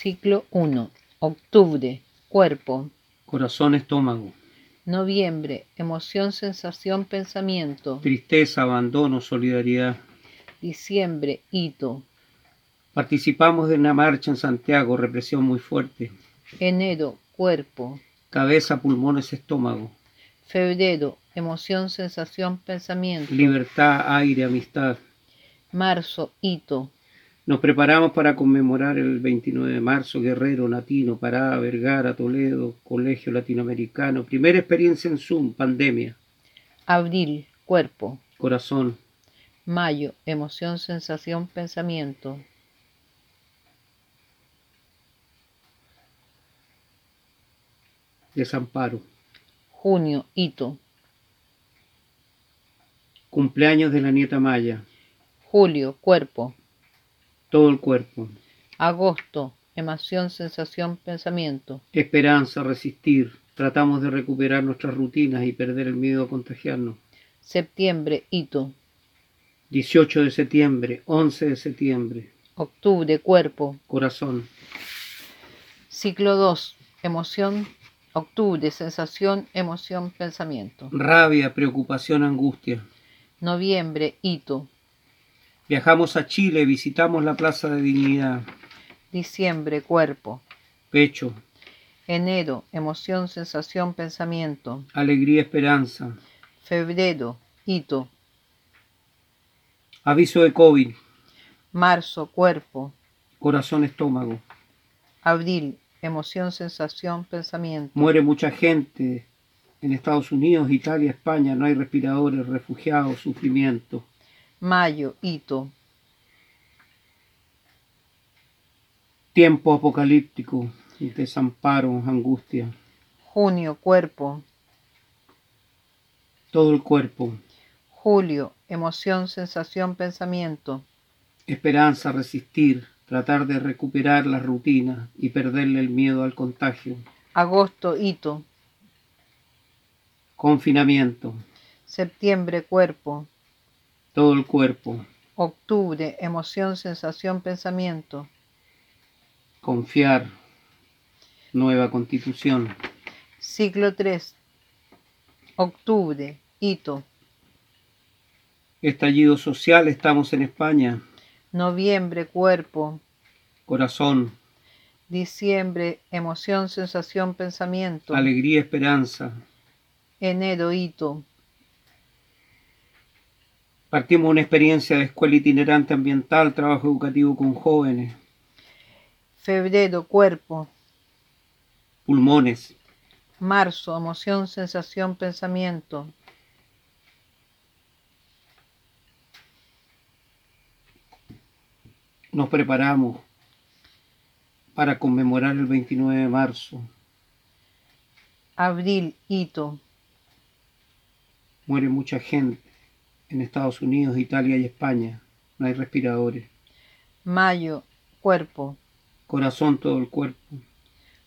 Ciclo 1. Octubre. Cuerpo. Corazón, estómago. Noviembre. Emoción, sensación, pensamiento. Tristeza, abandono, solidaridad. Diciembre. Hito. Participamos de una marcha en Santiago, represión muy fuerte. Enero. Cuerpo. Cabeza, pulmones, estómago. Febrero. Emoción, sensación, pensamiento. Libertad, aire, amistad. Marzo. Hito. Nos preparamos para conmemorar el 29 de marzo, Guerrero, Latino, Pará, Vergara, Toledo, Colegio Latinoamericano. Primera experiencia en Zoom, pandemia. Abril. Cuerpo. Corazón, Mayo. Emoción, sensación, pensamiento. desamparo. Junio. Hito. Cumpleaños de la nieta Maya. Julio. Cuerpo. Todo el cuerpo. Agosto. Emoción, sensación, pensamiento. Esperanza, resistir. Tratamos de recuperar nuestras rutinas y perder el miedo a contagiarnos. Septiembre. Hito. 18 de septiembre, 11 de septiembre. Octubre. Cuerpo. Corazón, Ciclo 2. Emoción. Octubre. Sensación, emoción, pensamiento. rabia, preocupación, angustia. Noviembre. Hito. Viajamos a Chile, visitamos la Plaza de Dignidad. Diciembre. Cuerpo. Pecho, Enero. Emoción, sensación, pensamiento. alegría, esperanza. Febrero. Hito. Aviso de COVID, Marzo. Cuerpo. corazón, estómago. Abril. Emoción, sensación, pensamiento. Muere mucha gente en Estados Unidos, Italia, España. No hay respiradores, refugiados, sufrimiento. Mayo. Hito. Tiempo apocalíptico, desamparo, angustia. Junio. Cuerpo. Todo el cuerpo. Julio. Emoción, sensación, pensamiento. Esperanza, resistir, tratar de recuperar las rutinas y perderle el miedo al contagio. Agosto. Hito. Confinamiento, Septiembre. Cuerpo. Todo el cuerpo. Octubre. Emoción, sensación, pensamiento. Confiar, nueva constitución. Ciclo 3. Octubre. Hito. Estallido social, estamos en España. Noviembre. Cuerpo. Corazón, Diciembre. Emoción, sensación, pensamiento. alegría, esperanza. Enero. Hito. Partimos una experiencia de escuela itinerante ambiental, trabajo educativo con jóvenes, Febrero. Cuerpo. pulmones, Marzo. Emoción, sensación, pensamiento. nos preparamos para conmemorar el 29 de marzo. Abril. Hito. Muere mucha gente en Estados Unidos, Italia y España. No hay respiradores. Mayo. Cuerpo. Corazón, todo el cuerpo.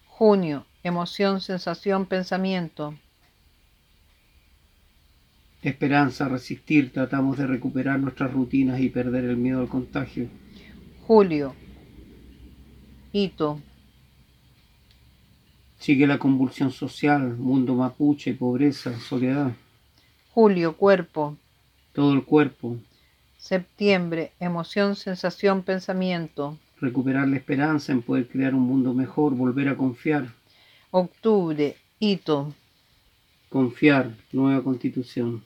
Junio. Emoción, sensación, pensamiento. Esperanza, resistir, tratamos de recuperar nuestras rutinas y perder el miedo al contagio. Julio. Hito. Sigue la convulsión social, mundo mapuche, pobreza, soledad, Julio. Cuerpo. Todo el cuerpo. Septiembre. Emoción, sensación, pensamiento. Recuperar la esperanza en poder crear un mundo mejor, volver a confiar. Octubre. Hito. Confiar, nueva constitución.